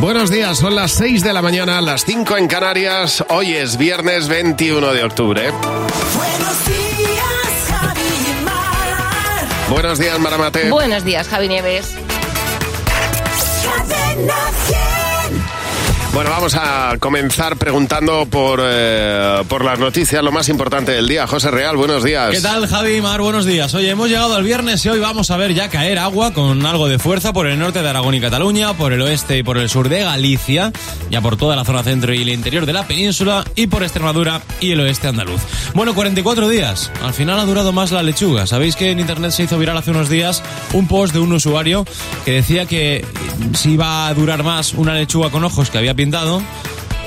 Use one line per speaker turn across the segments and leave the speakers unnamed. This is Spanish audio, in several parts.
Buenos días, son las 6 de la mañana, las 5 en Canarias. Hoy es viernes 21 de octubre.
Buenos días, Javi y Mar.
Buenos días, Maramate.
Buenos días, Javi Nieves.
Cadena 100.
Bueno, vamos a comenzar preguntando por, eh, por las noticias, lo más importante del día. José Real, buenos días.
¿Qué tal, Javi Mar? Buenos días. Oye, hemos llegado al viernes y hoy vamos a ver ya caer agua con algo de fuerza por el norte de Aragón y Cataluña, por el oeste y por el sur de Galicia, ya por toda la zona centro y el interior de la península, y por Extremadura y el oeste andaluz. Bueno, 44 días. Al final ha durado más la lechuga. Sabéis que en internet se hizo viral hace unos días un post de un usuario que decía que si iba a durar más una lechuga con ojos que había pintado blindado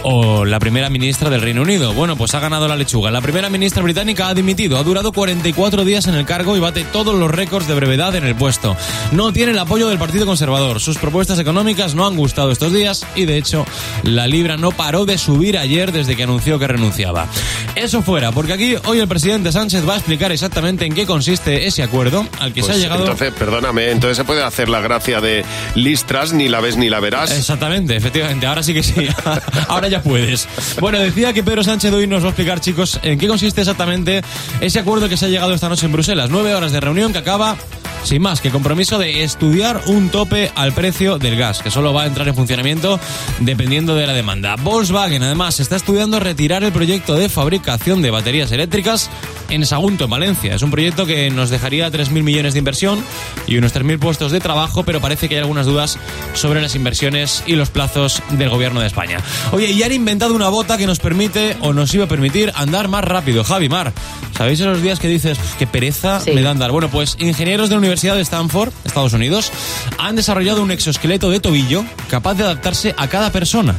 o la primera ministra del Reino Unido. Bueno, pues ha ganado la lechuga. La primera ministra británica ha dimitido. Ha durado 44 días en el cargo y bate todos los récords de brevedad en el puesto. No tiene el apoyo del Partido Conservador. Sus propuestas económicas no han gustado estos días y, de hecho, la libra no paró de subir ayer desde que anunció que renunciaba. Eso fuera, porque aquí hoy el presidente Sánchez va a explicar exactamente en qué consiste ese acuerdo al que
Pues,
se ha llegado.
Entonces, perdóname, entonces se puede hacer la gracia de listras, ni la ves ni la verás.
Exactamente, efectivamente, ahora sí que sí. ahora ya puedes. Bueno, decía que Pedro Sánchez hoy nos va a explicar, chicos, en qué consiste exactamente ese acuerdo que se ha llegado esta noche en Bruselas. Nueve horas de reunión que acaba. Sin más, que compromiso de estudiar un tope al precio del gas, que solo va a entrar en funcionamiento dependiendo de la demanda. Volkswagen, además, está estudiando retirar el proyecto de fabricación de baterías eléctricas en Sagunto, en Valencia. Es un proyecto que nos dejaría 3.000 millones de inversión y unos 3.000 puestos de trabajo, pero parece que hay algunas dudas sobre las inversiones y los plazos del gobierno de España. Oye, y han inventado una bota que nos permite o nos iba a permitir andar más rápido. Javi Mar, ¿sabéis esos días que dices "Uf, qué pereza
Sí.
me da andar? Bueno, pues ingenieros de la Universidad de Stanford, Estados Unidos, han desarrollado un exoesqueleto de tobillo capaz de adaptarse a cada persona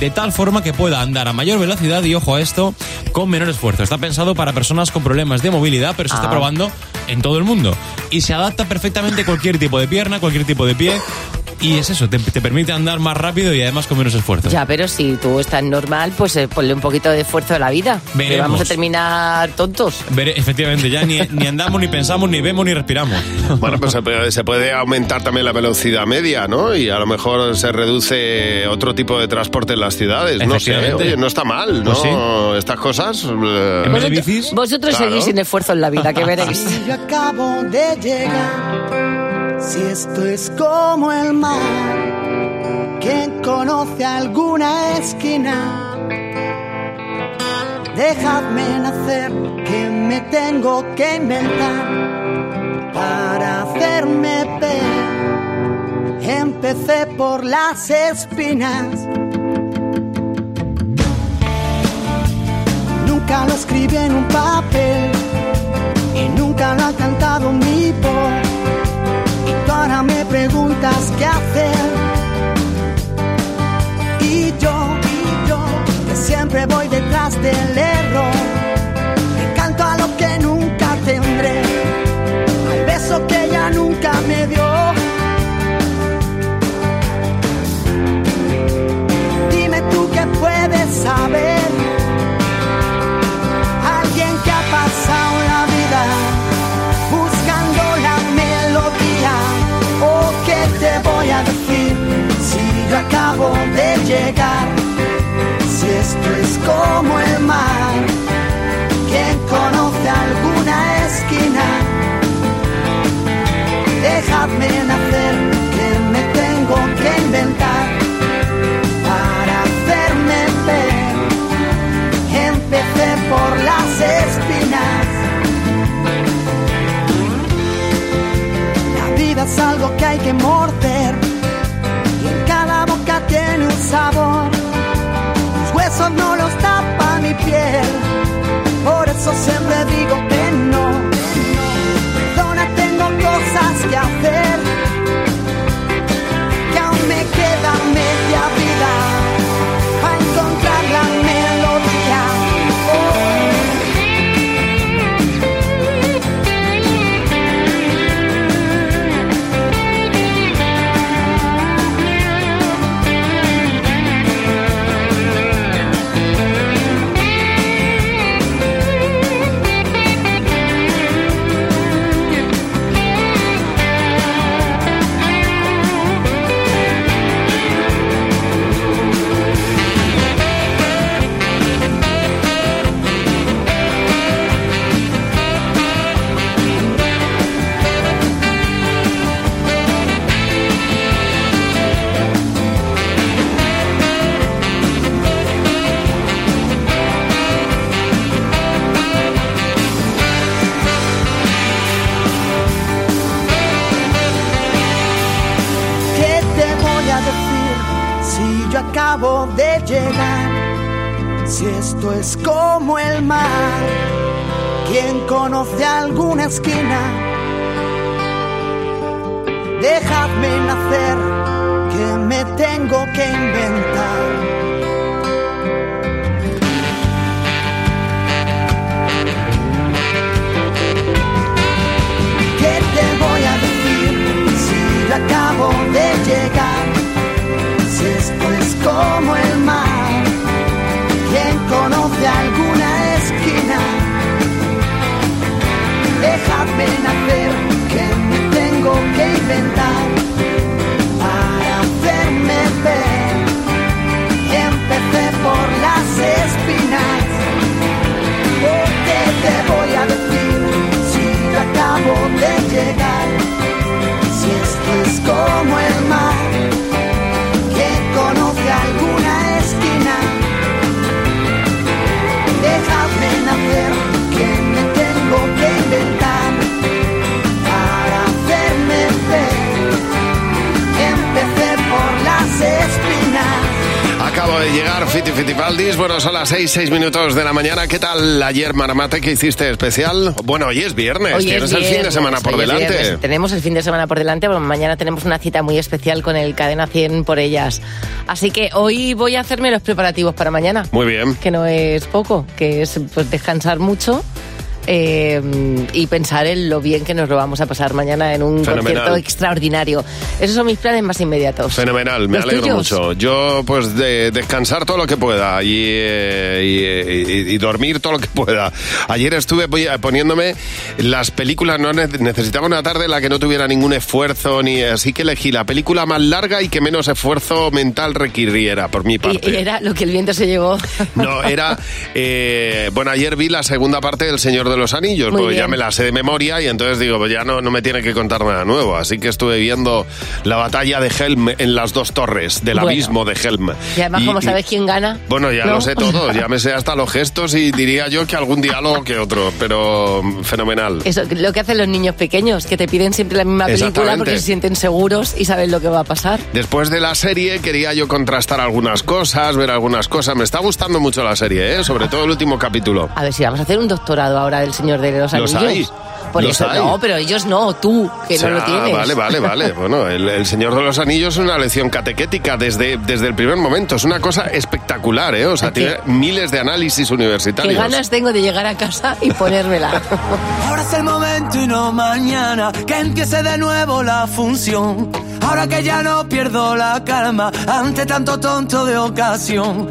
de tal forma que pueda andar a mayor velocidad y, ojo a esto, con menor esfuerzo. Está pensado para personas con problemas de movilidad, pero se está
Ah.
probando en todo el mundo. Y se adapta perfectamente a cualquier tipo de pierna, cualquier tipo de pie. Y es eso, te, te permite andar más rápido y además con menos esfuerzo.
Ya, pero si tú estás normal, pues eh, ponle un poquito de esfuerzo a la vida. Que vamos a terminar tontos.
Efectivamente, ya ni, ni andamos, ni pensamos, ni vemos, ni respiramos.
Bueno, pues se puede, se puede aumentar también la velocidad media, ¿no? Y a lo mejor se reduce otro tipo de transporte en las ciudades. No sé, oye, no está mal, ¿no?
Pues
Estas cosas. eh,
En vez de bicis,
Vosotros
Claro.
seguís sin esfuerzo en la vida, que veréis.
Si yo acabo de llegar, si esto es como el mar, ¿quién conoce alguna esquina? Dejadme nacer, que me tengo que inventar para hacerme ver. Empecé por las espinas. Nunca lo escribí en un papel y nunca lo ha cantado mi voz. Preguntas qué hacer. Y yo, y yo, que siempre voy detrás del error. Yo acabo de llegar? Si esto es como el mar, ¿quién conoce alguna esquina? Dejadme nacer, que me tengo que inventar para hacerme ver. Empecé por las espinas. La vida es algo que hay que morder tiene un sabor. Tus huesos no los tapa mi piel, por eso siempre digo que no. Perdona, tengo cosas que hacer, Es como el mar, ¿quién conoce alguna esquina? Dejadme nacer, que me tengo que inventar. ¿Qué te voy a decir si acabo de llegar? Si esto es como el para hacerme ver. Empecé por las espinas. ¿Qué te voy a decir si acabo de llegar? Si esto es como el mar,
Acabo de llegar, Fiti Fitipaldis. Bueno, son las 6, 6 minutos de la mañana. ¿Qué tal ayer, Maramate, que hiciste especial? Bueno, hoy es viernes,
Hoy
tienes
es
el fin de
viernes,
semana por delante.
viernes. Tenemos el fin de semana por delante, bueno, mañana tenemos una cita muy especial con el Cadena 100 por ellas. Así que hoy voy a hacerme los preparativos para mañana,
Muy bien.
que no es poco, que es pues descansar mucho. Eh, y pensar en lo bien que nos lo vamos a pasar mañana en un
Fenomenal.
concierto extraordinario. Esos son mis planes más inmediatos.
Fenomenal, me
¿Los
alegro
tuyos?
mucho. Yo, pues, de descansar todo lo que pueda y, eh, y- y- y dormir todo lo que pueda. Ayer estuve poniéndome las películas, no ne- necesitaba una tarde en la que no tuviera ningún esfuerzo, ni así que elegí la película más larga y que menos esfuerzo mental requiriera, por mi parte.
Y, y era lo que el viento se llevó.
No, era. eh, bueno, ayer vi la segunda parte del Señor de los Anillos,
Muy
porque ya
bien.
me la sé de memoria y entonces digo, pues ya no, no me tiene que contar nada nuevo. Así que estuve viendo la batalla de Helm en las dos torres, del
Bueno.
abismo de Helm.
Y además, como sabes quién gana.
Bueno, ya
¿no?
lo sé todo, ya me sé hasta los gestos y diría yo que algún diálogo que otro, pero mm, fenomenal.
Eso, lo que hacen los niños pequeños, que te piden siempre la misma película porque se sienten seguros y saben lo que va a pasar.
Después de la serie quería yo contrastar algunas cosas, ver algunas cosas. Me está gustando mucho la serie, ¿eh? sobre todo el último capítulo.
A ver si vamos a hacer un doctorado ahora del Señor de los
Los
Anillos.
hay,
Por
los
eso
hay.
no, pero ellos no, tú, que no lo tienes.
Vale, vale, vale. Bueno, el, el Señor de los Anillos es una lección catequética desde, desde el primer momento. Es una cosa espectacular, ¿eh? O sea,
¿A qué?
tiene miles de análisis
Qué
universitarios.
ganas tengo de llegar a casa y ponérmela.
Ahora es el momento y no mañana que empiece de nuevo la función. Ahora que ya no pierdo la calma ante tanto tonto de ocasión.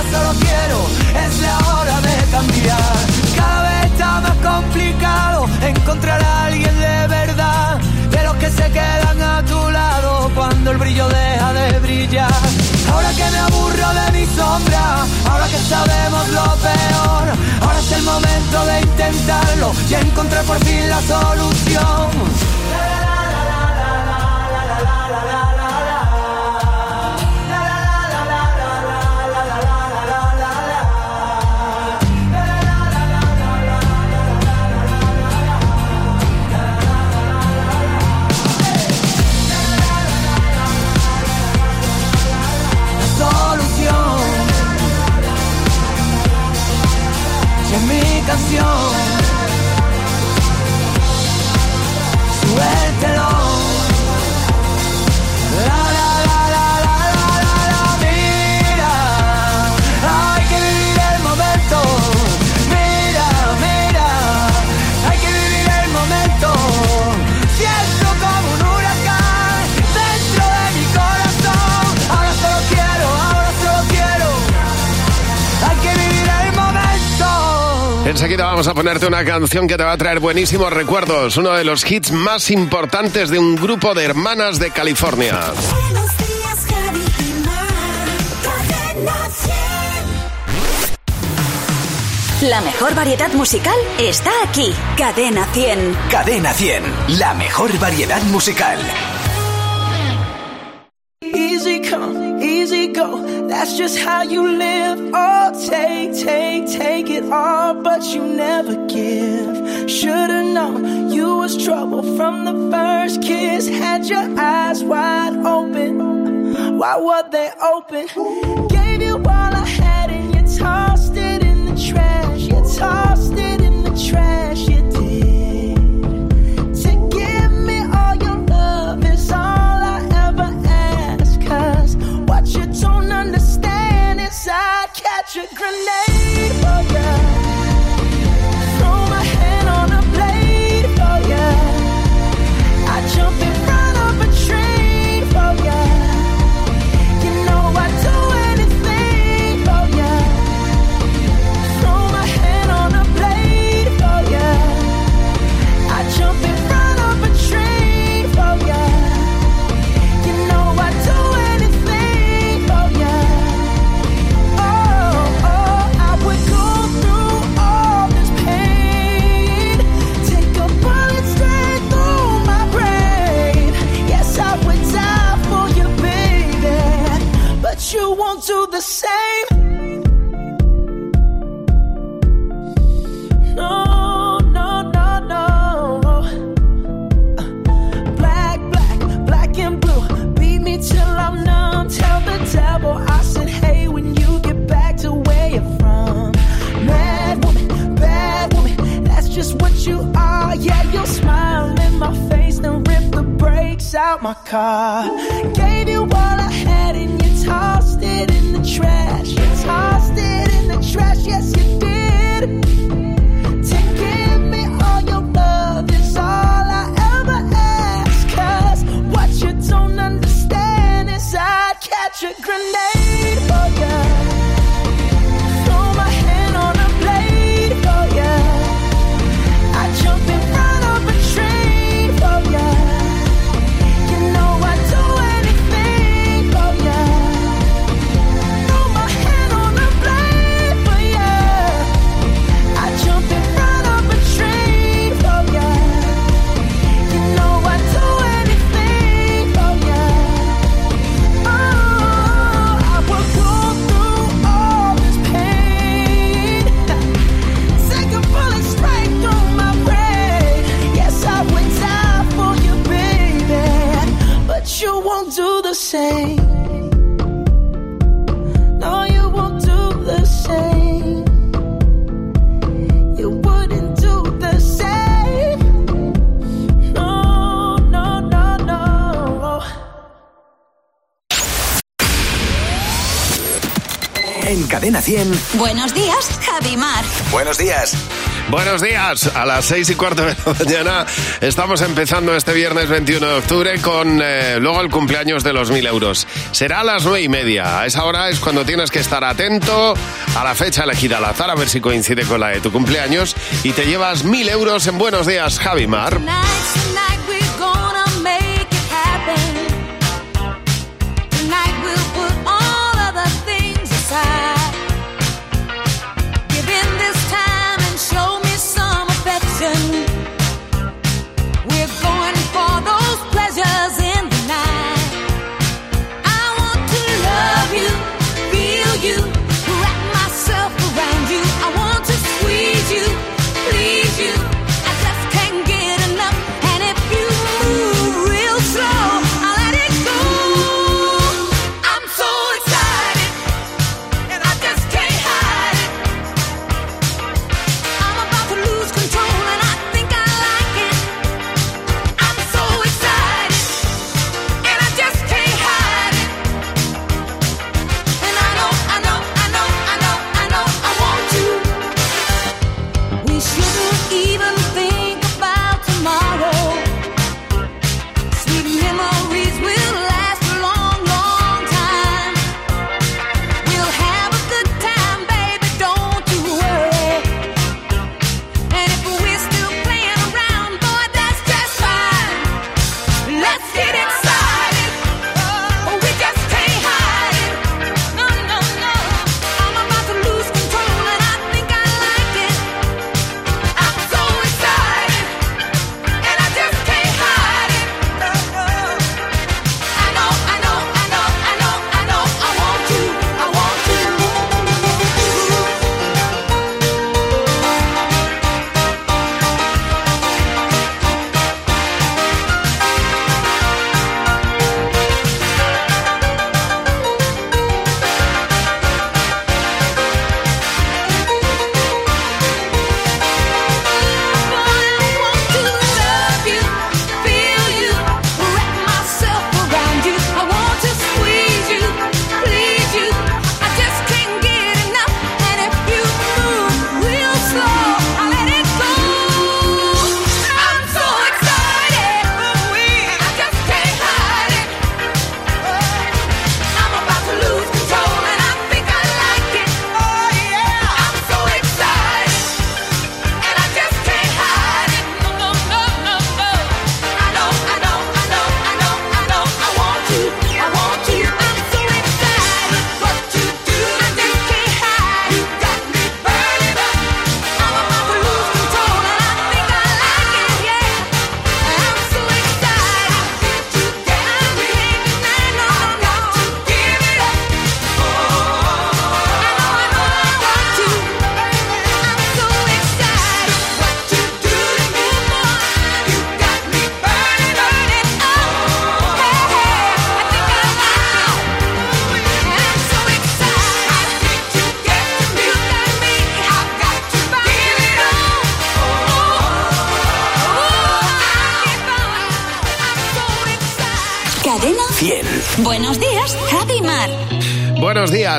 cambiar. Cada vez está más complicado encontrar a alguien de verdad, de los que se quedan a tu lado cuando el brillo deja de brillar. Ahora que me aburro de mi sombra, ahora que sabemos lo peor, ahora es el momento de intentarlo y encontrar por fin la solución. mi canción. Suéltelo.
enseguida vamos a ponerte una canción que te va a traer buenísimos recuerdos, uno de los hits más importantes de un grupo de hermanas de California.
La mejor variedad musical está aquí, Cadena 100.
Cadena 100, la mejor variedad musical.
That's just how you live. Oh, take, take, take it all, but you never give. Should've known you was trouble from the first kiss. Had your eyes wide open. Why were they open? Gave you all I grenade.
En Cadena 100.
Buenos días, Javi Mar.
Buenos días.
Buenos días, a las seis y cuarto de la mañana estamos empezando este viernes 21 de octubre con eh, luego el cumpleaños de los mil euros. Será a las nueve y media, a esa hora es cuando tienes que estar atento a la fecha elegida al azar a ver si coincide con la de tu cumpleaños y te llevas mil euros en Buenos días, Javimar. Mar.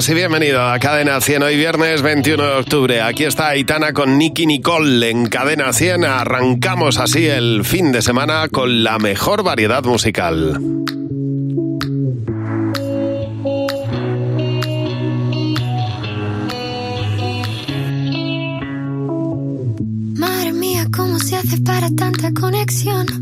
Días y
bienvenido a Cadena 100. Hoy viernes 21 de octubre. Aquí está Aitana con Nicky Nicole en Cadena 100. Arrancamos así el fin de semana con la mejor variedad musical.
Madre mía, ¿cómo se hace para tanta conexión?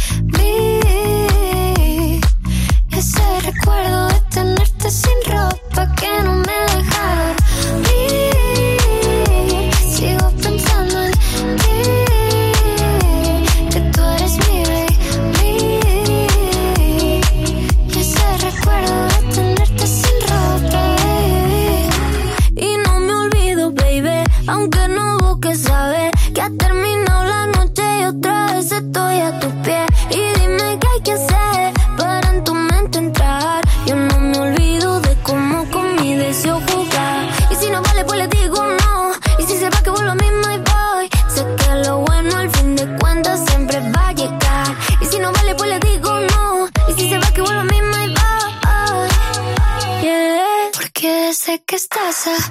Que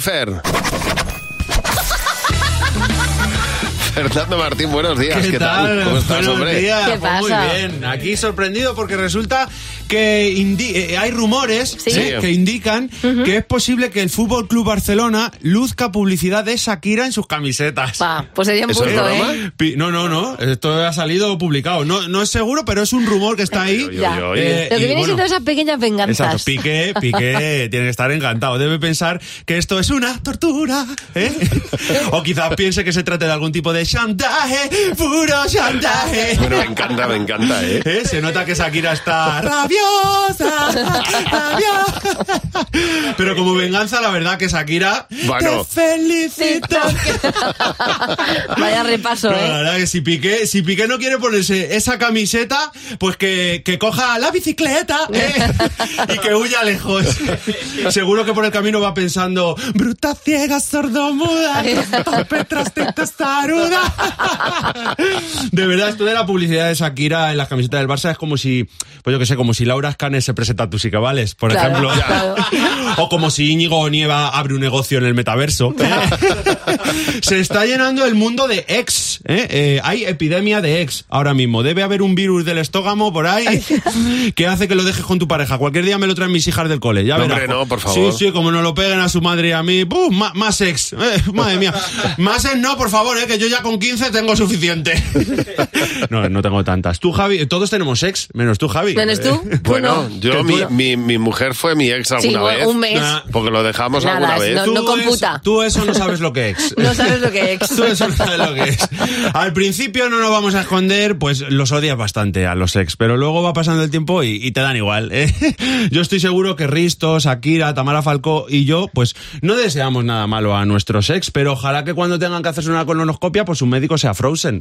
Fer. Fernando Martín, buenos días. ¿Qué, tal? ¿Cómo estás,
Buenos
hombre?
días,
¿Qué
pues Muy bien, aquí sorprendido porque resulta que indi- eh, hay rumores
Sí.
¿eh? que indican que es posible que el Fútbol Club Barcelona luzca publicidad de Shakira en sus camisetas.
Va, pues sería un
¿Eso es
punto? ¿eh?
No, no, no, esto ha salido publicado. No, no es seguro, pero es un rumor que está ahí. Eh,
Lo que viene
bueno,
siendo esas pequeñas venganzas.
Exacto, Piqué, Piqué tiene que estar encantado. Debe pensar que esto es una tortura, ¿eh? O quizás piense que se trata de algún tipo de chantaje, puro chantaje.
Bueno, me encanta, me encanta, ¿eh?
¿Eh? Se nota que Shakira está rabiosa, rabiosa. Pero como venganza, la verdad que Shakira,
Bueno.
te felicito.
Vaya repaso,
No, la
¿eh?
verdad que si Piqué, si Piqué no quiere ponerse esa camiseta, pues que, que coja la bicicleta ¿eh? y que huya lejos. Seguro que por el camino va pensando, bruta ciega, sordomuda. De verdad, esto de la publicidad de Shakira en las camisetas del Barça es como si, pues yo que sé, como si Laura Escanes se presenta a tus cabales, por
Claro.
ejemplo. O como si Íñigo Nieva abre un negocio en el metaverso. Se está llenando el mundo de ex. ¿eh? Eh, hay epidemia de ex ahora mismo. Debe haber un virus del estógamo por ahí que hace que lo dejes con tu pareja. Cualquier día me lo traen mis hijas del cole. Ya
No,
verás.
hombre, no, por favor.
Sí, sí, como no lo peguen a su madre y a mí. Más ex. Eh, madre mía. Más ex no, por favor, eh, que yo ya con 15 tengo suficiente. No, no tengo tantas. Tú, Javi, todos tenemos ex, menos tú, Javi.
¿Menos tú?
Bueno,
no.
yo, mi, mi, mi mujer fue mi ex alguna
Sí,
vez.
un mes.
Porque lo dejamos
Nada,
alguna
es-
vez.
no- no computa.
eso- tú eso no sabes lo que es.
No sabes lo que es.
Tú eso no sabes lo que es. Al principio no nos vamos a esconder, pues los odias bastante a los ex, pero luego va pasando el tiempo y, y te dan igual. ¿eh? Yo estoy seguro que Risto, Shakira, Tamara Falcó y yo, pues no deseamos nada malo a nuestros ex, pero ojalá que cuando tengan que hacerse una colonoscopia, pues su médico sea Frozen.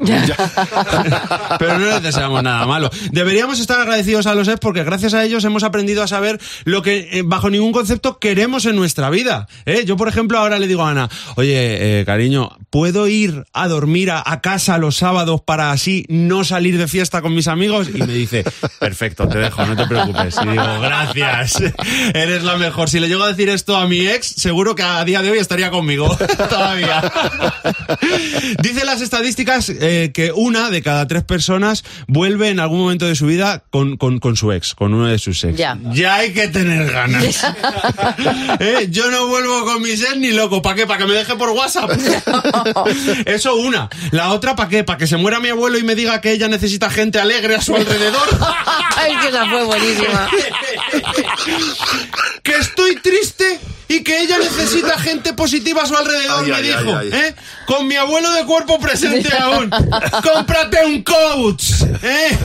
pero no les deseamos nada malo. Deberíamos estar agradecidos a los ex porque gracias a ellos hemos aprendido a saber lo que eh, bajo ningún concepto queremos en nuestra vida. ¿eh? Yo, por ejemplo, ahora le digo a Ana, oye, eh, cariño, ¿puedo ir a dormir a, casa los sábados para así no salir de fiesta con mis amigos? Y me dice, perfecto, te dejo, no te preocupes. Y digo, gracias, eres la mejor. Si le llego a decir esto a mi ex, seguro que a día de hoy estaría conmigo todavía. Dice las estadísticas que una de cada tres personas vuelve en algún momento de su vida con, con- con su ex, con uno de sus ex.
Ya.
hay que tener ganas. Eh, Yo no vuelvo con mi ex ni loco. ¿Para qué? ¿Para que me deje por WhatsApp? Eso una. La otra, ¿para qué? ¿Para que se muera mi abuelo y me diga que ella necesita gente alegre a su alrededor?
Ay, que esa fue buenísima.
que estoy triste y que ella necesita gente positiva a su alrededor,
Ay,
me
ay,
dijo.
ay, ay.
¿eh? Con mi abuelo de cuerpo presente aún. ¡Cómprate un coach! ¿eh?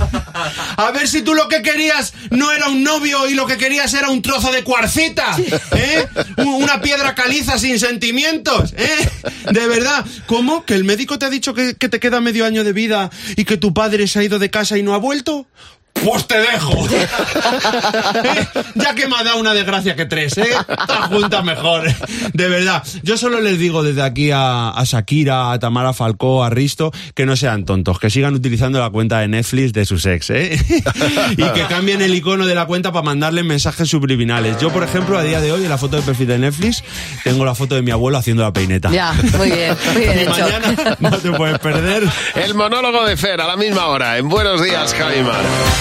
A ver si tú lo que querías no era un novio y lo que querías era un trozo de cuarcita. ¿eh? Una piedra caliza sin sentimientos. ¿eh? De verdad. ¿Cómo? ¿Que el médico te ha dicho que, que te queda medio año de vida y que tu padre se ha ido de casa y no ha vuelto? Pues te dejo. ¿Eh? Ya que me ha dado una desgracia que tres, ¿eh? Juntas mejor. De verdad. Yo solo les digo desde aquí a, a Shakira, a Tamara Falcó, a Risto, que no sean tontos, que sigan utilizando la cuenta de Netflix de sus ex, ¿eh? Y que cambien el icono de la cuenta para mandarle mensajes subliminales. Yo, por ejemplo, a día de hoy, en la foto de perfil de Netflix, tengo la foto de mi abuelo haciendo la peineta.
Ya, muy bien, muy bien
Y
hecho.
mañana no te puedes perder.
El monólogo de Fer a la misma hora. En Buenos Días, Javimar.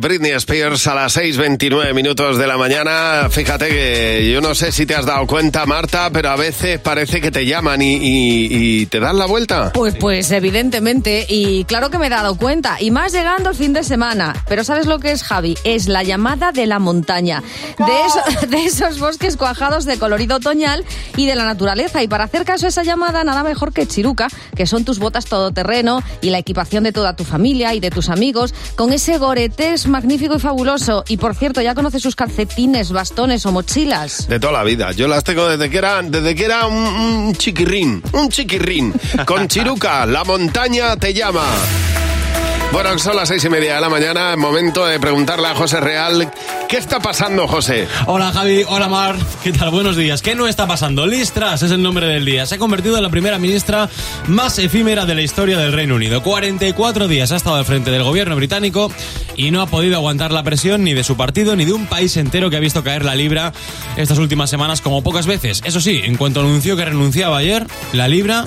Britney Spears a las 6.29 minutos de la mañana. Fíjate que yo no sé si te has dado cuenta, Marta, pero a veces parece que te llaman y, y- y te dan la vuelta.
Pues, pues evidentemente, y claro que me he dado cuenta, y más llegando el fin de semana. Pero ¿sabes lo que es, Javi? Es la llamada de la montaña, de, eso- de esos bosques cuajados de colorido otoñal y de la naturaleza. Y para hacer caso a esa llamada, nada mejor que Chiruca, que son tus botas todoterreno y la equipación de toda tu familia y de tus amigos, con ese goretés magnífico y fabuloso. Y por cierto, ¿ya conoces sus calcetines, bastones o mochilas?
De toda la vida. Yo las tengo desde que era, desde que era un, un chiquirrín. Un chiquirrín. Con Chiruca, la montaña te llama. Bueno, son las seis y media de la mañana. Momento de preguntarle a José Real. ¿Qué está pasando, José?
Hola Javi, hola Mar, ¿qué tal? Buenos días. ¿Qué no está pasando? Liz Truss es el nombre del día. Se ha convertido en la primera ministra más efímera de la historia del Reino Unido. 44 días ha estado al frente del gobierno británico y no ha podido aguantar la presión ni de su partido ni de un país entero que ha visto caer la libra estas últimas semanas como pocas veces. Eso sí, en cuanto anunció que renunciaba ayer, la libra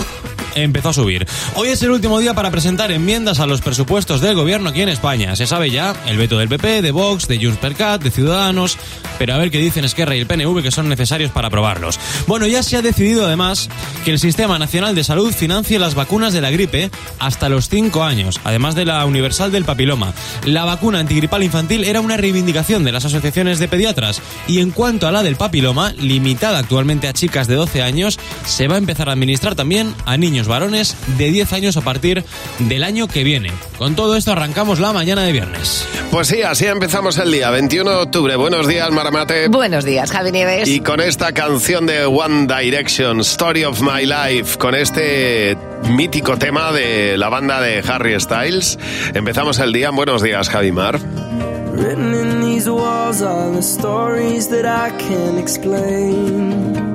empezó a subir. Hoy es el último día para presentar enmiendas a los presupuestos del gobierno aquí en España. Se sabe ya el veto del PP, de Vox, de Junts per Cat, de Ciudadanos, pero a ver qué dicen Esquerra y el PNV que son necesarios para aprobarlos. Bueno, ya se ha decidido además que el Sistema Nacional de Salud financie las vacunas de la gripe hasta los 5 años, además de la universal del papiloma. La vacuna antigripal infantil era una reivindicación de las asociaciones de pediatras y en cuanto a la del papiloma, limitada actualmente a chicas de 12 años, se va a empezar a administrar también a niños varones de 10 años a partir del año que viene. Con todo esto arrancamos la mañana de viernes.
Pues sí, así empezamos el día, 21 de octubre. Buenos días, Maramate.
Buenos días, Javi Nieves.
Y con esta canción de One Direction, Story of My Life, con este mítico tema de la banda de Harry Styles, empezamos el día. Buenos días, Javimar.
Written in these walls are the stories that I can't explain.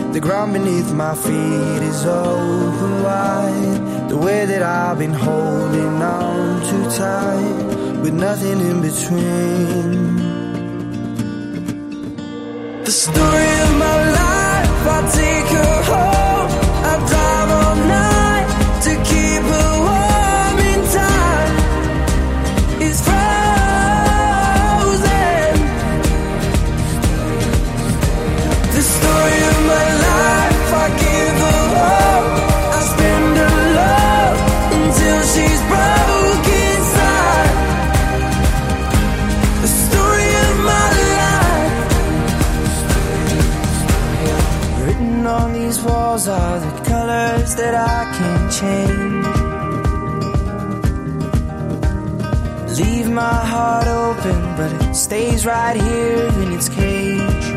The ground beneath my feet is open wide. The way that I've been holding on too tight, with nothing in between. The story of my life, stays right here in its cage.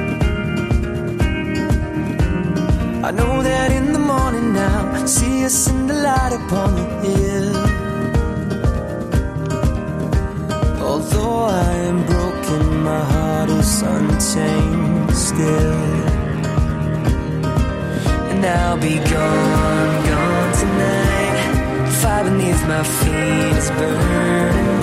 I know that in the morning now, see us in the light upon the hill. Although I am broken, my heart is unchained still. And I'll be gone, gone tonight. Fire beneath my feet is burning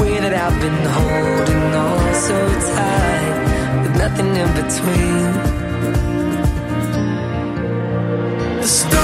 way that I've been holding on so tight, with nothing in between. The story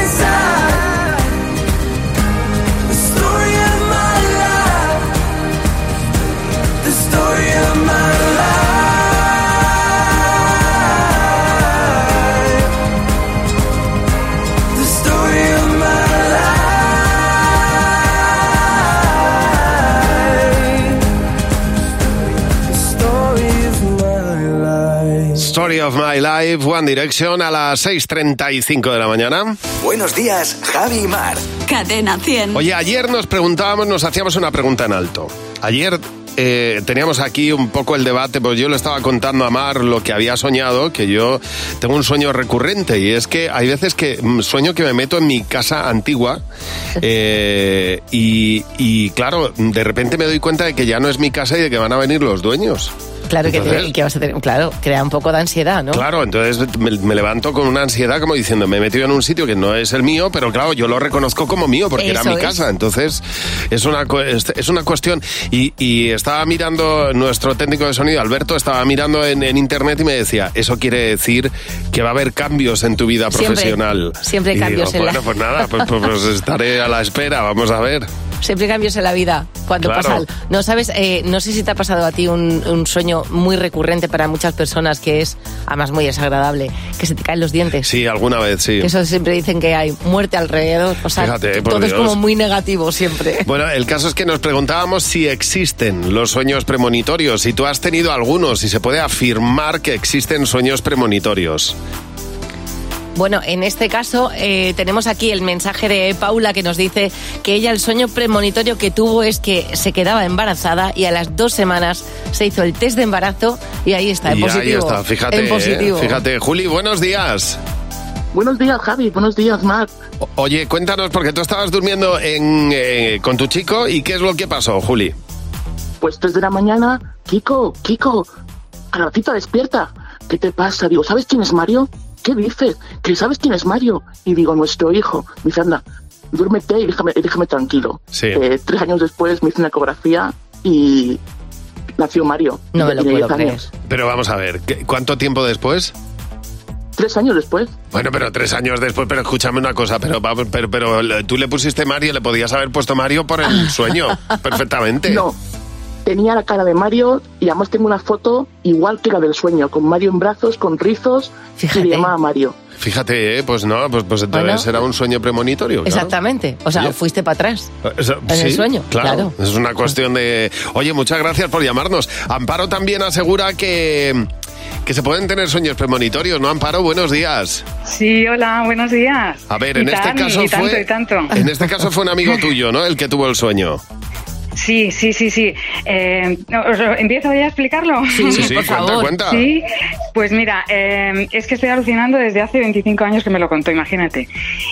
Life,
One Direction, a las 6.35 de la mañana.
Buenos días, Javi y Mar.
Cadena 100.
Oye, ayer nos preguntábamos, nos hacíamos una pregunta en alto. Ayer eh, teníamos aquí un poco el debate, pues yo le estaba contando a Mar lo que había soñado, que yo tengo un sueño recurrente y es que hay veces que mm, sueño que me meto en mi casa antigua eh, y, y claro, de repente me doy cuenta de que ya no es mi casa y de que van a venir los dueños.
Claro, que, y que vas a tener, claro, crea un poco de ansiedad, ¿no?
Claro, entonces me, me levanto con una ansiedad como diciendo, me he metido en un sitio que no es el mío, pero claro, yo lo reconozco como mío porque era mi
es.
casa. Entonces es una, es, una cuestión. Y, y estaba mirando, nuestro técnico de sonido, Alberto, estaba mirando en, en internet y me decía, eso quiere decir que va a haber cambios en tu vida
Siempre,
profesional.
siempre hay
Y
cambios
digo,
en la-
Bueno, pues nada, pues, pues- pues estaré a la espera, vamos a ver.
Siempre hay cambios en la vida. Cuando
Claro.
pasa. al- No sabes, eh, no sé si te ha pasado a ti un, un sueño muy recurrente para muchas personas que es, además, muy desagradable, que se te caen los dientes.
Sí, alguna vez, sí.
Que Eso siempre dicen que hay muerte alrededor. O sea,
Fíjate, por
todo es
Dios.
como muy negativo siempre.
Bueno, el caso es que nos preguntábamos si existen los sueños premonitorios, si tú has tenido algunos, si se puede afirmar que existen sueños premonitorios.
Bueno, en este caso eh, tenemos aquí el mensaje de Paula que nos dice que ella el sueño premonitorio que tuvo es que se quedaba embarazada y a las dos semanas se hizo el test de embarazo y ahí está, en
y
positivo.
ahí está, fíjate,
En positivo.
fíjate. Juli, buenos días.
Buenos días, Javi. Buenos días, Mar.
Oye, cuéntanos, porque tú estabas durmiendo en, eh, con tu chico y qué es lo que pasó, Juli.
Pues 3 de la mañana, Kiko, Kiko, Carlotita, despierta. ¿Qué te pasa? Digo, ¿sabes quién es Mario? ¿Qué dices? ¿Que sabes quién es Mario? Y digo, nuestro hijo. Dice, anda, duérmete y déjame, y déjame tranquilo.
Sí.
Eh, tres años después me hice una ecografía y nació Mario.
No me lo puedo
10
creer.
años.
Pero vamos a ver, ¿qué- ¿cuánto tiempo después?
Tres años después.
Bueno, pero tres años después, pero escúchame una cosa, pero, vamos, pero, pero tú le pusiste Mario, le podías haber puesto Mario por el sueño, perfectamente.
No. Tenía la cara de Mario y además tengo una foto igual que la del sueño, con Mario en brazos, con rizos y le llamaba Mario.
Fíjate, eh, pues no, pues, pues entonces
Bueno.
será un sueño premonitorio. claro.
Exactamente. O sea,
Oye.
fuiste para atrás.
Eso-
En el sueño, claro.
Es una cuestión de... Oye, muchas gracias por llamarnos. Amparo también asegura que, que se pueden tener sueños premonitorios, ¿no, Amparo? Buenos días.
Sí, hola, buenos días.
A ver,
Y
en este
tan,
caso
y tanto,
fue...
y tanto.
En este caso fue un amigo tuyo, ¿no? El que tuvo el sueño.
Sí, sí, sí, sí. Eh, ¿os lo- ¿Empiezo ya a explicarlo?
Sí, sí, sí, por cuenta, favor. cuenta.
Sí, pues mira, eh, es que estoy alucinando desde hace 25 años que me lo contó, imagínate.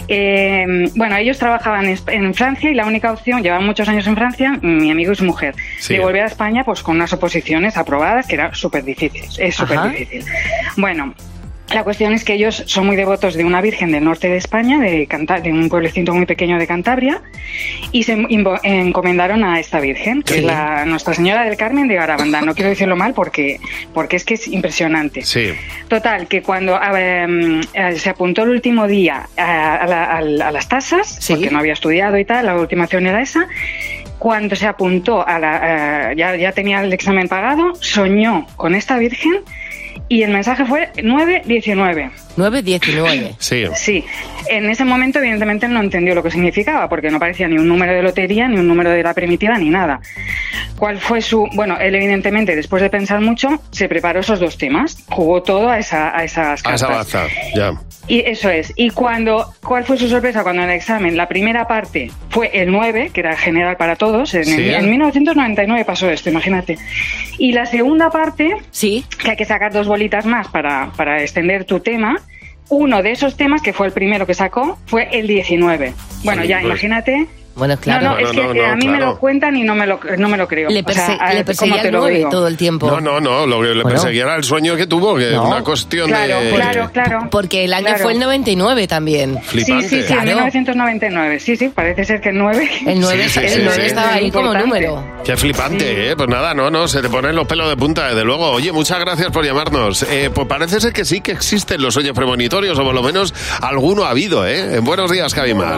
Eh, bueno, ellos trabajaban en, Francia y la única opción, llevaban muchos años en Francia, mi amigo y su mujer,
Sí.
de volver a España pues con unas oposiciones aprobadas que era súper difícil, es súper difícil. Bueno, la cuestión es que ellos son muy devotos de una virgen del norte de España, de, Canta- de un pueblecito muy pequeño de Cantabria, y se encomendaron a esta virgen, que
Sí.
es la Nuestra Señora del Carmen de Garabandal. No quiero decirlo mal porque, porque es que es impresionante.
Sí.
Total, que cuando a ver, mm, eh, se apuntó el último día a, a la- al- a las tasas, porque no había estudiado y tal, la última opción era esa, cuando se apuntó a la, eh, ya, ya tenía el examen pagado, soñó con esta virgen y el mensaje fue 919.
919.
Sí.
Sí, en ese momento evidentemente él no entendió lo que significaba porque no parecía ni un número de lotería, ni un número de la primitiva, ni nada. ¿Cuál fue su...? Bueno, él evidentemente después de pensar mucho se preparó esos dos temas, jugó todo a, esa, a esas
A
cartas.
esa baza, ya.
Y eso es. Y cuando, ¿cuál fue su sorpresa cuando en el examen la primera parte fue el 9, que era general para todos? En,
Sí.
en 1999 pasó esto, imagínate. Y la segunda parte,
sí.
que hay que sacar dos bolitas más para, para extender tu tema. Uno de esos temas, que fue el primero que sacó, fue el 19. Bueno, ya
pues.
imagínate
Bueno, claro.
No, no, es que
No, no,
a mí me
claro.
lo cuentan y no me lo, no me lo creo.
Le,
O sea,
perse-
a-
le
¿cómo
perseguía el
lo
9
digo?
todo el tiempo.
No, no, no, lo que le
Bueno.
perseguía era el sueño que tuvo, que una cuestión
Claro,
de...
claro, claro.
Porque el año
Claro.
fue el 99 también.
Sí, sí, sí,
Claro.
en 1999. Sí, sí, parece ser que el 9.
El 9,
Sí, sí,
el
sí,
9
sí.
estaba ahí como número.
Qué flipante, ¿eh? Pues nada, no, no, se te ponen los pelos de punta, desde luego. Oye, muchas gracias por llamarnos. Eh, pues parece ser que sí que existen los sueños premonitorios, o por lo menos alguno ha habido, ¿eh? Buenos días, Javimar.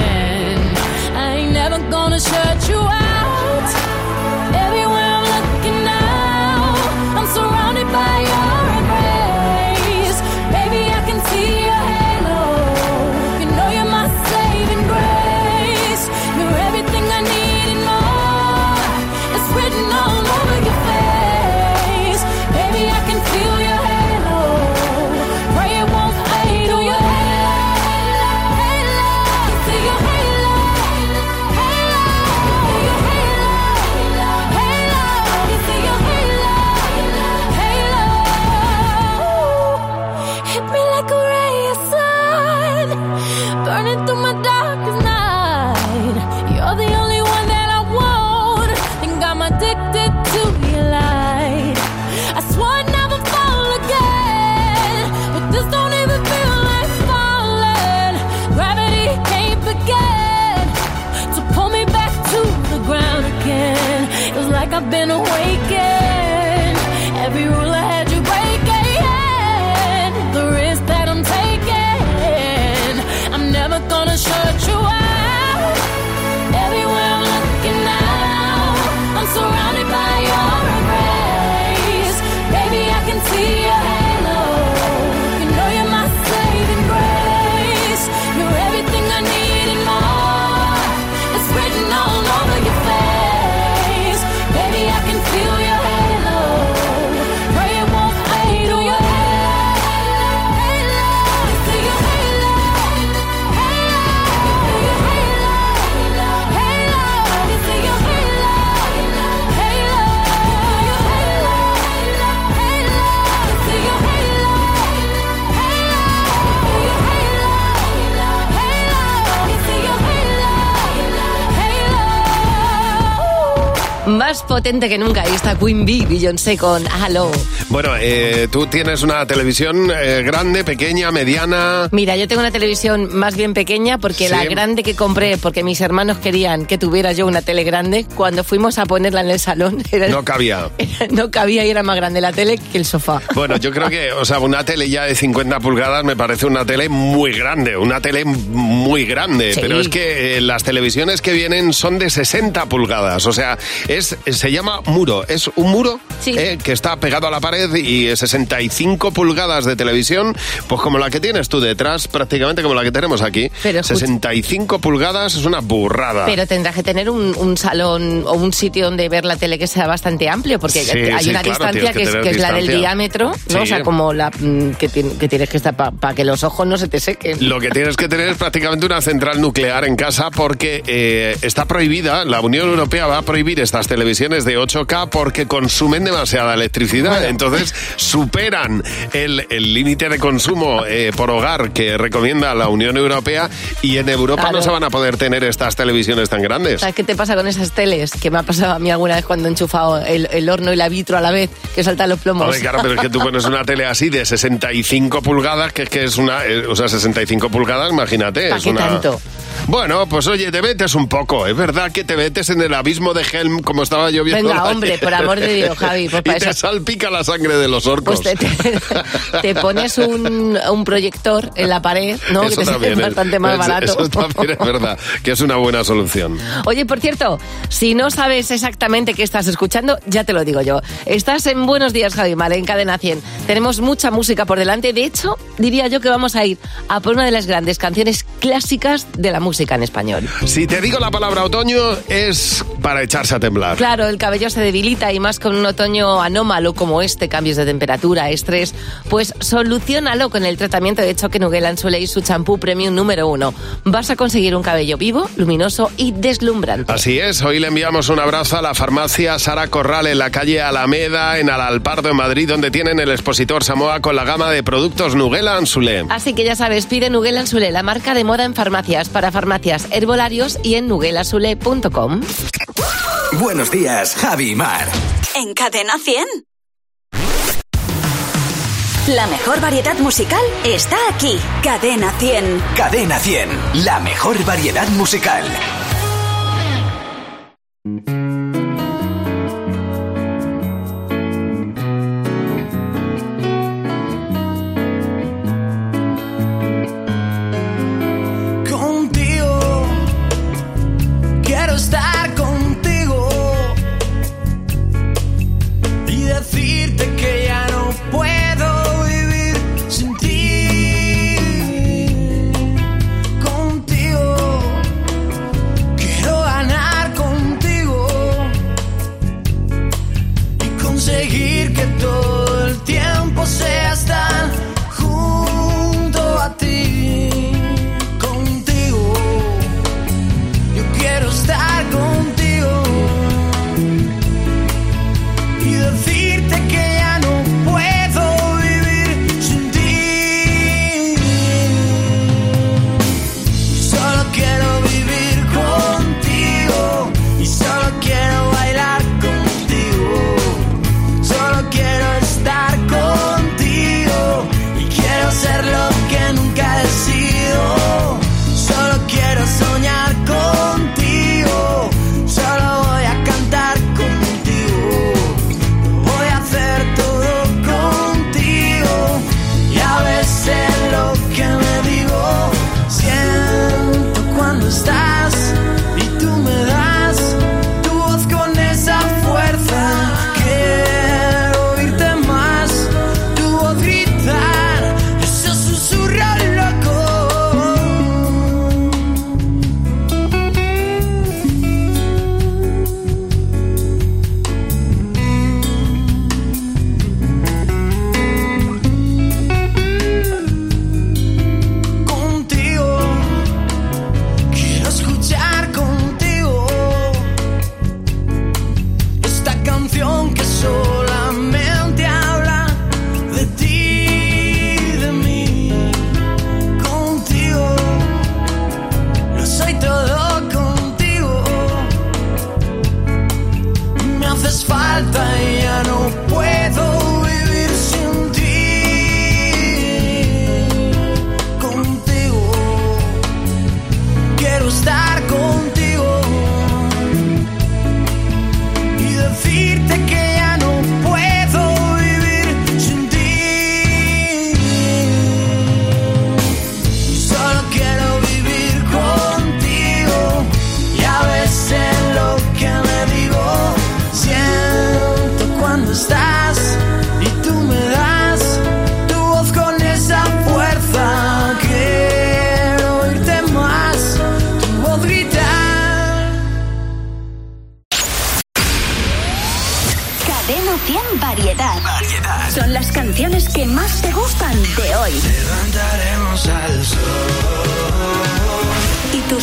gonna shut you out. been away
Más potente que nunca. Ahí está Queen Bee, Beyoncé con Hello.
Bueno, eh, tú tienes una televisión eh, grande, pequeña, mediana...
Mira, yo tengo una televisión más bien pequeña porque
Sí.
la grande que compré, porque mis hermanos querían que tuviera yo una tele grande, cuando fuimos a ponerla en el salón, era-
No cabía.
no cabía y era más grande la tele que el sofá.
Bueno, yo creo que, o sea, una tele ya de 50 pulgadas me parece una tele muy grande, una tele muy grande,
Sí.
pero es que eh, las televisiones que vienen son de 60 pulgadas, o sea, es se llama muro, es un muro eh, que está pegado a la pared y 65 pulgadas de televisión, pues como la que tienes tú detrás, prácticamente como la que tenemos aquí.
Pero escucha-
65 pulgadas es una burrada.
Pero tendrás que tener un, un salón o un sitio donde ver la tele que sea bastante amplio, porque
Sí,
hay
sí,
una
claro,
distancia
que
que, es, que es la del
distancia.
diámetro, ¿no? O
Sí.
sea, como la mm, que, que tienes que estar para que los ojos no se te sequen.
Lo que tienes que tener es prácticamente una central nuclear en casa porque eh, está prohibida, la Unión Europea va a prohibir estas televisiones de 8K porque consumen demasiada electricidad. Entonces superan el límite de consumo eh, por hogar que recomienda la Unión Europea y en Europa
Claro.
no se van a poder tener estas televisiones tan grandes.
¿Sabes qué te pasa con esas teles? Que me ha pasado a mí alguna vez cuando he enchufado el, el horno y la vitro a la vez, que saltan los plomos.
Hombre, claro, pero es que tú pones una tele así de 65 pulgadas, que es que es una, eh, o sea, 65 pulgadas, imagínate.
¿Pa'
es
qué
una...
tanto?
Bueno, pues oye, te metes un poco. Es verdad que te metes en el abismo de Helm como estaba lloviendo.
Venga, hombre, por amor de Dios, Javi, pues
y te
eso-
salpica la sangre de los orcos.
Pues te, te- te pones un, un proyector en la pared, ¿no?
Eso
que te sale
es-
bastante más
eso-
barato.
Eso también es verdad, que es una buena solución.
Oye, por cierto, si no sabes exactamente qué estás escuchando, ya te lo digo yo. Estás en Buenos Días, Javi Mar, en Cadena 100. Tenemos mucha música por delante. De hecho, diría yo que vamos a ir a por una de las grandes canciones clásicas de la música en español.
Si te digo la palabra otoño, es para echarse a temblar.
Claro, el cabello se debilita y más con un otoño anómalo como este, cambios de temperatura, estrés, pues solucionalo con el tratamiento de choque Nuguel Anzule y su champú premium número uno. Vas a conseguir un cabello vivo, luminoso y deslumbrante.
Así es, hoy le enviamos un abrazo a la farmacia Sara Corral en la calle Alameda, en Alalpardo, en Madrid, donde tienen el expositor Samoa con la gama de productos Nugela Anzule.
Así que ya sabes, pide Nuguel Anzule, la marca de moda en farmacias, para farmacias herbolarios y en nuguelasule.com.
Buenos días, Javi y Mar.
En Cadena 100. La mejor variedad musical está aquí. Cadena 100.
Cadena 100, la mejor variedad musical.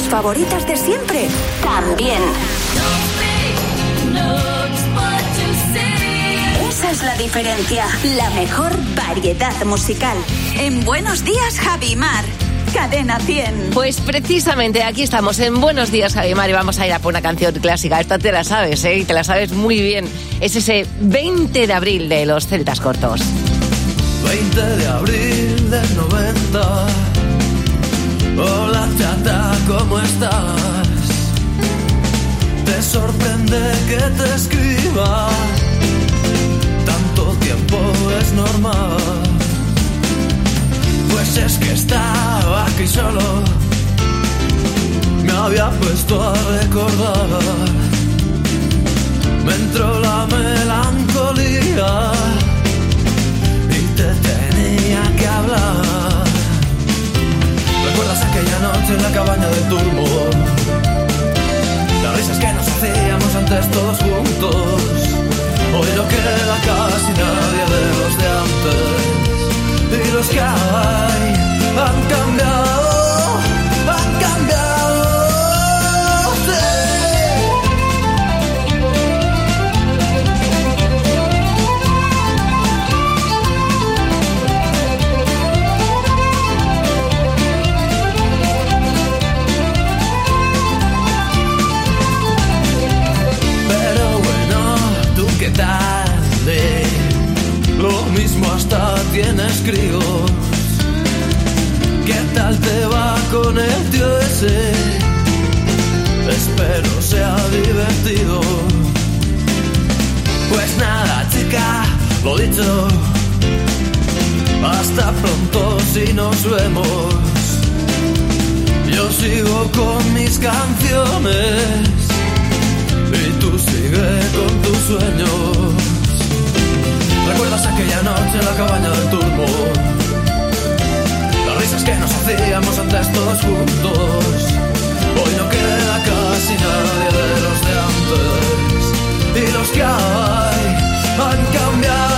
Favoritas de siempre? También. Esa es la diferencia. La mejor variedad musical. En Buenos Días, Javi Mar. Cadena 100.
Pues precisamente aquí estamos en Buenos Días, Javimar, y vamos a ir a por una canción clásica. Esta te la sabes, ¿eh? Y te la sabes muy bien. Es ese 20 de abril de los Celtas Cortos.
20 de abril del 90. Hola chata, ¿cómo estás? Te sorprende que te escriba. Tanto tiempo es normal. Pues es que estaba aquí solo. Me había puesto a recordar. Me entró la melancolía y te tenía que hablar en la cabaña del turbo.
Las risas que nos hacíamos antes todos juntos. Hoy no queda casi nadie de los de antes. Y los que hay han cambiado. Espero sea divertido. Pues nada, chica, lo dicho. Hasta pronto si nos vemos. Yo sigo con mis canciones y tú sigue con tus sueños. ¿Recuerdas aquella noche en la cabaña del turbo? Risas que nos hacíamos antes todos juntos. Hoy no queda casi nadie de los de antes. Y los que hay han cambiado,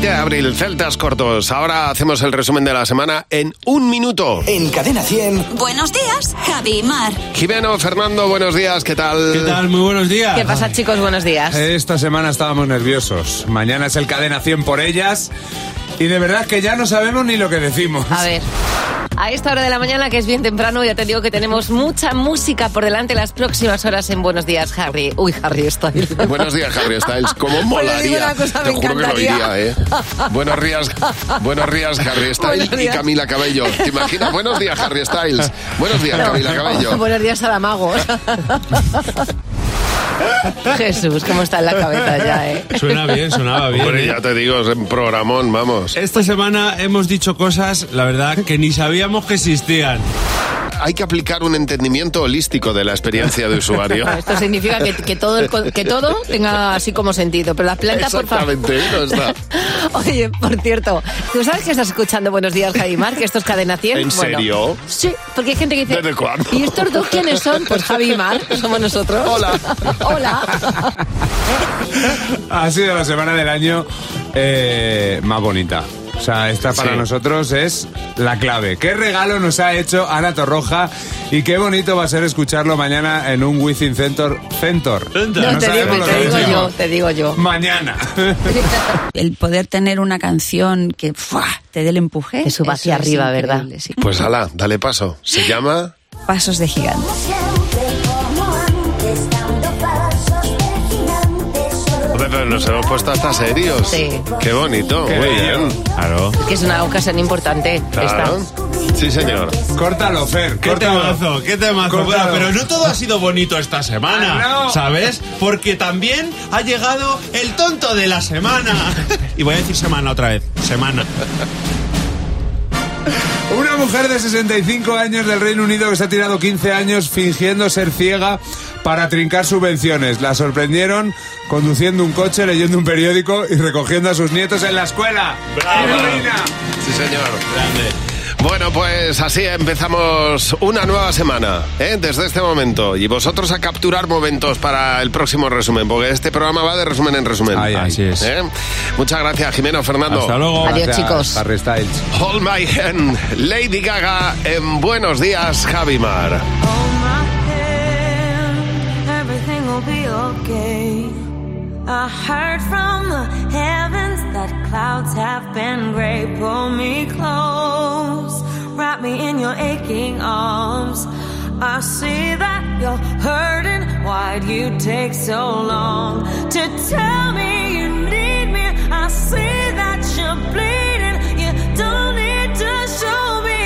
de abril, Celtas Cortos. Ahora hacemos el resumen de la semana en un minuto.
En Cadena 100.
Buenos días, Javi y Mar.
Jimeno, Fernando, buenos días, ¿qué tal?
¿Qué tal? Muy buenos días.
¿Qué pasa, chicos? Buenos días.
Esta semana estábamos nerviosos. Mañana es el Cadena 100 por ellas. Y de verdad que ya no sabemos ni lo que decimos.
A ver. A esta hora de la mañana, que es bien temprano, ya te digo que tenemos mucha música por delante las próximas horas en Buenos Días, Harry. Uy, Harry Styles.
Buenos días, Harry Styles. ¿Cómo
Pues digo
molaría?
una cosa,
Te
me
juro que lo
encantaría.
iría, ¿eh? Buenos días, buenos días, Harry Styles y. Camila Cabello. ¿Te imaginas? Buenos días, Harry Styles. Buenos días, Camila Cabello.
Buenos días, Saramagos. Jesús, cómo está en la cabeza ya, ¿eh?
Suena bien, sonaba bien.
Hombre,
¿eh?
ya te digo, es un programón, vamos.
Esta semana hemos dicho cosas, la verdad, que ni sabíamos que existían.
Hay que aplicar un entendimiento holístico de la experiencia de usuario.
Esto significa que, que todo el que todo tenga así como sentido, pero las plantas, por favor.
Exactamente, no está.
Oye, por cierto, ¿tú sabes que estás escuchando Buenos Días, Javi Mar? Que esto es Cadena 100.
¿En
Bueno,
serio?
sí, porque hay gente que dice...
¿Desde cuándo?
¿Y estos dos quiénes son? Pues Javi Mar, somos nosotros.
Hola.
Hola.
Ha sido la semana del año eh, más bonita. O sea, esta para
Sí.
nosotros es la clave. ¿Qué regalo nos ha hecho Ana Torroja? Y qué bonito va a ser escucharlo mañana en un Within Center. Center.
No,
No
te, digo,
lo
te
que
digo yo, te digo yo.
Mañana.
El poder tener una canción que ¡fua! te dé el empuje.
Te suba hacia arriba, ¿verdad?
sí.
Pues ala, dale paso. Se llama...
Pasos de gigante.
Pero nos hemos puesto hasta serios.
Sí.
Qué bonito,
Qué
muy bien.
Claro.
Que es una ocasión importante.
Claro. Sí, señor.
Córtalo, Fer.
¿Qué
córtalo.
temazo? ¿Qué temazo?
Córtalo.
Bueno, pero no todo ha sido bonito esta semana,
Ah, no.
¿sabes? Porque también ha llegado el tonto de la semana. Y voy a decir semana otra vez. Semana.
Una mujer de 65 años del Reino Unido que se ha tirado 15 años fingiendo ser ciega para trincar subvenciones. La sorprendieron conduciendo un coche, leyendo un periódico y recogiendo a sus nietos en la escuela.
Bravo. Sí, señor. Bueno, pues así empezamos una nueva semana, ¿eh? desde este momento. Y vosotros a capturar momentos para el próximo resumen, porque este programa va de resumen en resumen.
Ay, ay.
Así es.
¿Eh? Muchas gracias, Jimeno, Fernando.
Hasta luego.
Adiós,
Gracias,
chicos.
Harry Styles.
Hold my hand, Lady Gaga en Buenos Días, Javimar.
Hold my hand, will be okay. I heard from the heavens that clouds have been gray. Pull me close, wrap me in your aching arms. I see that you're hurting. Why'd you take so long to tell me you need me? I see that you're bleeding. You don't need to show me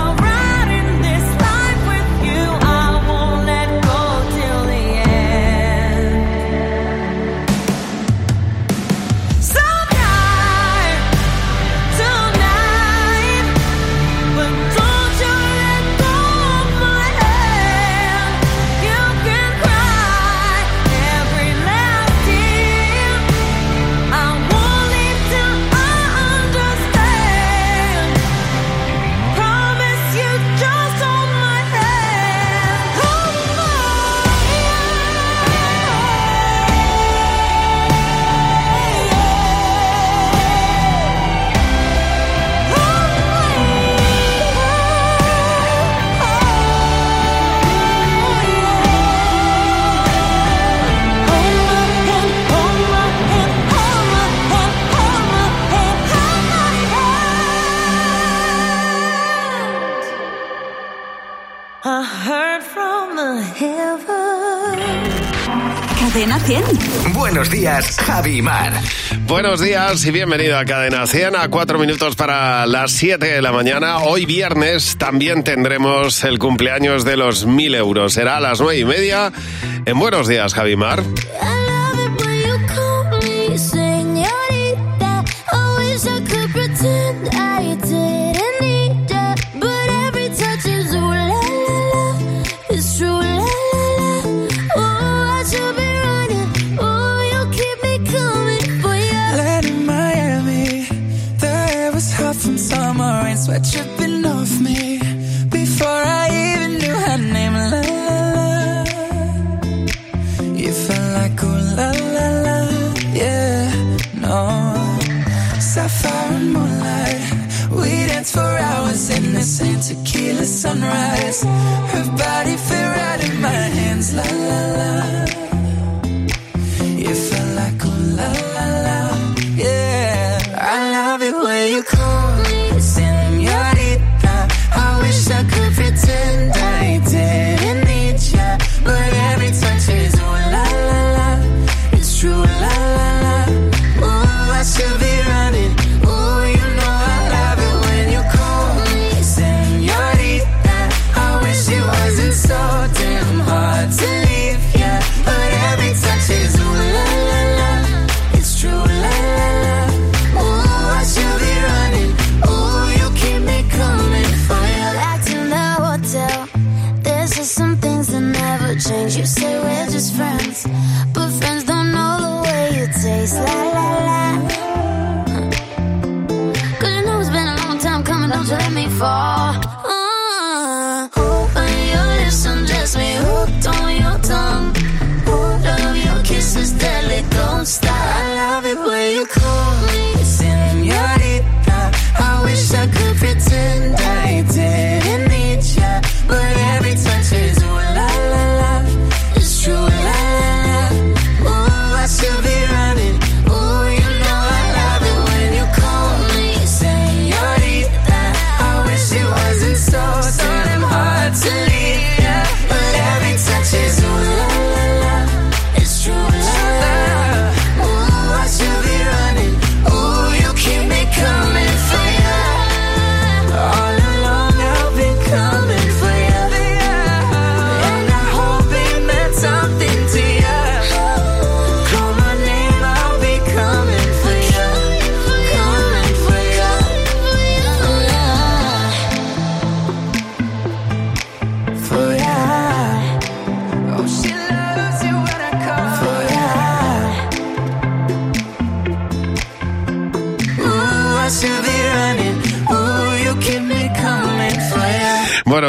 Buenos días, Javi Mar.
Buenos días y bienvenido a Cadena 100 a 4 minutos para las 7 de la mañana. Hoy viernes también tendremos el cumpleaños de los 1000 euros. Será a las 9 y media en Buenos días,
Javi Mar.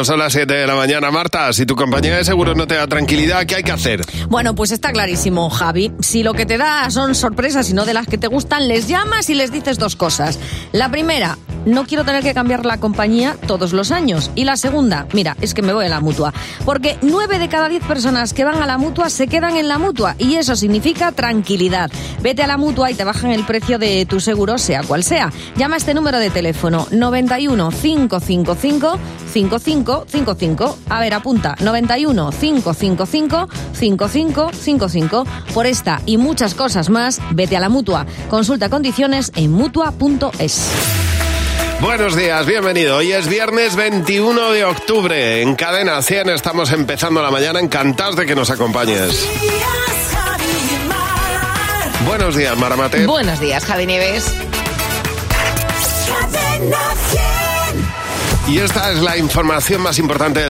Bueno, son las 7 de la mañana, Marta. Si tu compañía de seguros no te da tranquilidad, ¿qué hay que hacer?
Bueno, pues está clarísimo, Javi. Si lo que te da son sorpresas y no de las que te gustan, les llamas y les dices dos cosas. La primera, no quiero tener que cambiar la compañía todos los años. Y la segunda, mira, es que me voy a la mutua. Porque 9 de cada 10 personas que van a la mutua se quedan en la mutua y eso significa tranquilidad. Vete a la mutua y te bajan el precio de tu seguro, sea cual sea. Llama a este número de teléfono 91 555 5555. A ver, apunta 91 555 5555. Por esta y muchas cosas más, vete a la mutua. Consulta condiciones en mutua.es.
Buenos días, bienvenido. Hoy es viernes 21 de octubre. En Cadena 100 estamos empezando la mañana. Encantados de que nos acompañes. Buenos días, Maramate.
Buenos días, Javi Nieves.
Y esta es la información más importante